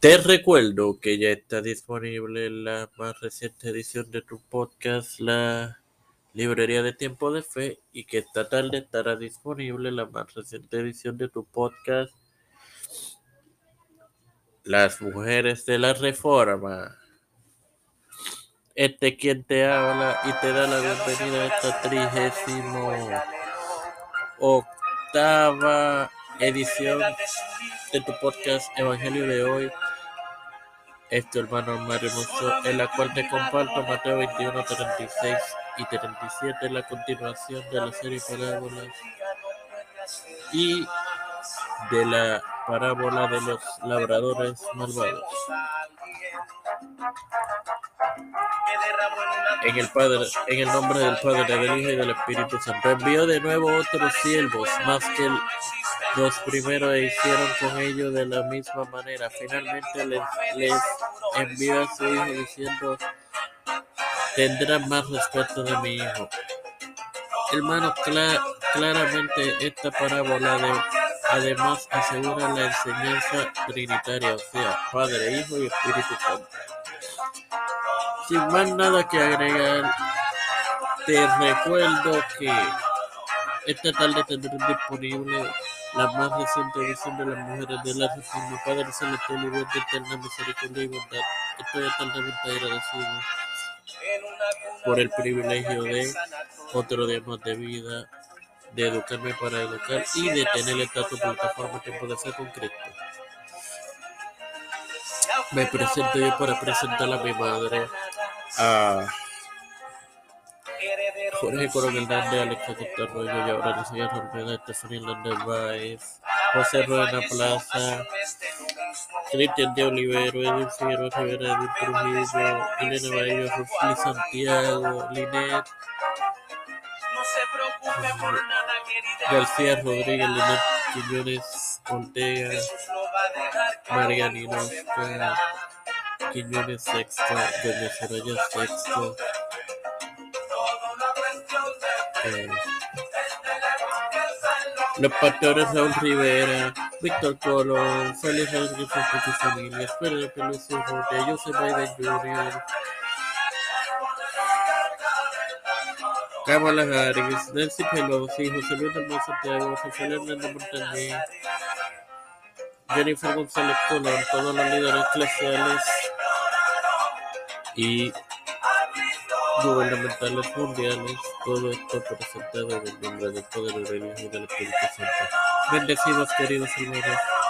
Te recuerdo que ya está disponible la más reciente edición de tu podcast, la Librería de Tiempo de Fe, y que esta tarde estará disponible la más reciente edición de tu podcast, Las Mujeres de la Reforma. Este quien te habla y te da la bienvenida a esta trigésimo octava edición de tu podcast Evangelio de hoy. Es tu hermano Mario Musso, en la cual te comparto Mateo 21, 36 y 37, la continuación de la serie Parábolas y de la parábola de los labradores malvados. En el Padre, en el nombre del Padre, del Hijo y del Espíritu Santo. Envió de nuevo otros siervos, más que los primeros e hicieron con ellos de la misma manera. Finalmente les, les envió a su hijo diciendo, tendrán más respeto de mi hijo. Hermano, cla claramente esta parábola de, además asegura la enseñanza trinitaria, o sea, Padre, Hijo y Espíritu Santo. Sin más nada que agregar, te recuerdo que esta tarde tendrán disponible la más reciente edición de las mujeres de la Reforma. Padre Celestial y Dios de eterna misericordia y bondad, estoy eternamente agradecido por el privilegio de otro día más de vida, de educarme para educar y de tener esta tu plataforma que puede ser concreto. Me presento yo para presentar a mi madre, a Jorge Coronel Hernández, Alex Acosta Arroyo, Báez, José Rueda Plaza, Cristian de Olivero, Edwin Rivera, Trujillo, Elena Baello, Rufli Santiago, Linet, García Rodríguez, Linet Quiñones Ortega, Marianino Quiñones Sexto, Sexto, los pastores Raúl Rivera, Víctor Colón, Félix Rodríguez con su familia, Pedro Pelucio Rote, Joseph Biden Jr., Kamala Harris, Nancy Pelosi, José Luis del Santiago, José Hernández Montañez, Jennifer González Colón, todos los líderes eclesiales y gubernamentales mundiales, todo esto presentado en el nombre del Poder y del Espíritu Santo. Bendecidos, queridos hermanos.